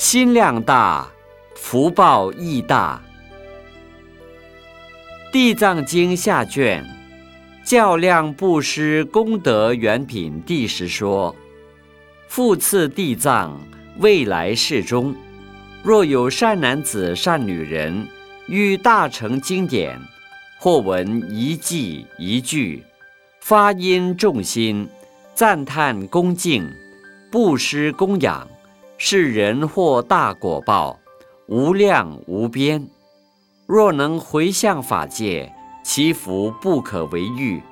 心量大，福报亦大。《地藏经》下卷，较量布施功德原品第十说：复次地藏，未来世中，若有善男子、善女人，欲大成经典，或闻一记一句，发音众心，赞叹恭敬，布施供养，是人获大果报，无量无边。若能回向法界，其福不可为喻。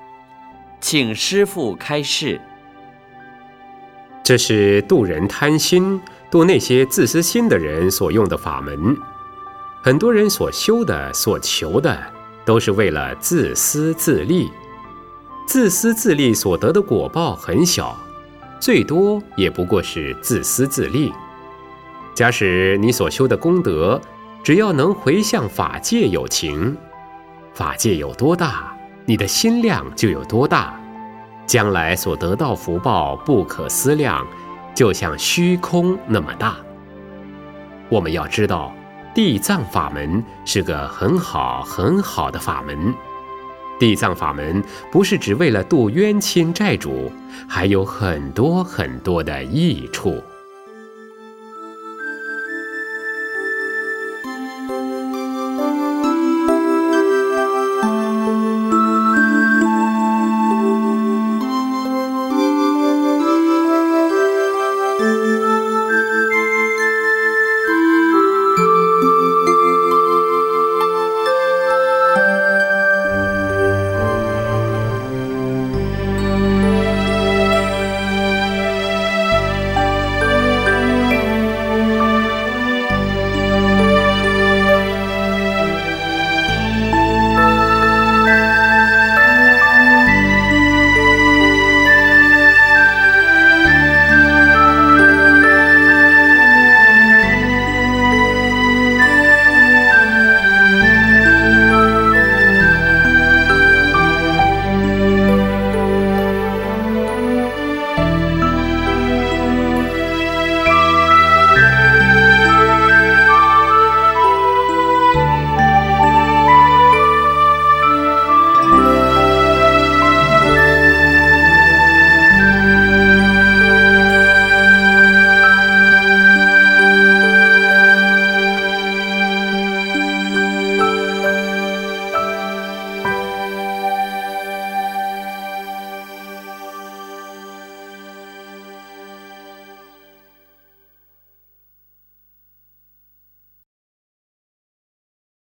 请师父开示。这是度人贪心、度那些自私心的人所用的法门。很多人所修的、所求的，都是为了自私自利。自私自利所得的果报很小，最多也不过是自私自利。假使你所修的功德，只要能回向法界有情，法界有多大，你的心量就有多大，将来所得到福报不可思量，就像虚空那么大。我们要知道，地藏法门是个很好很好的法门。地藏法门不是只为了度冤亲债主，还有很多很多的益处。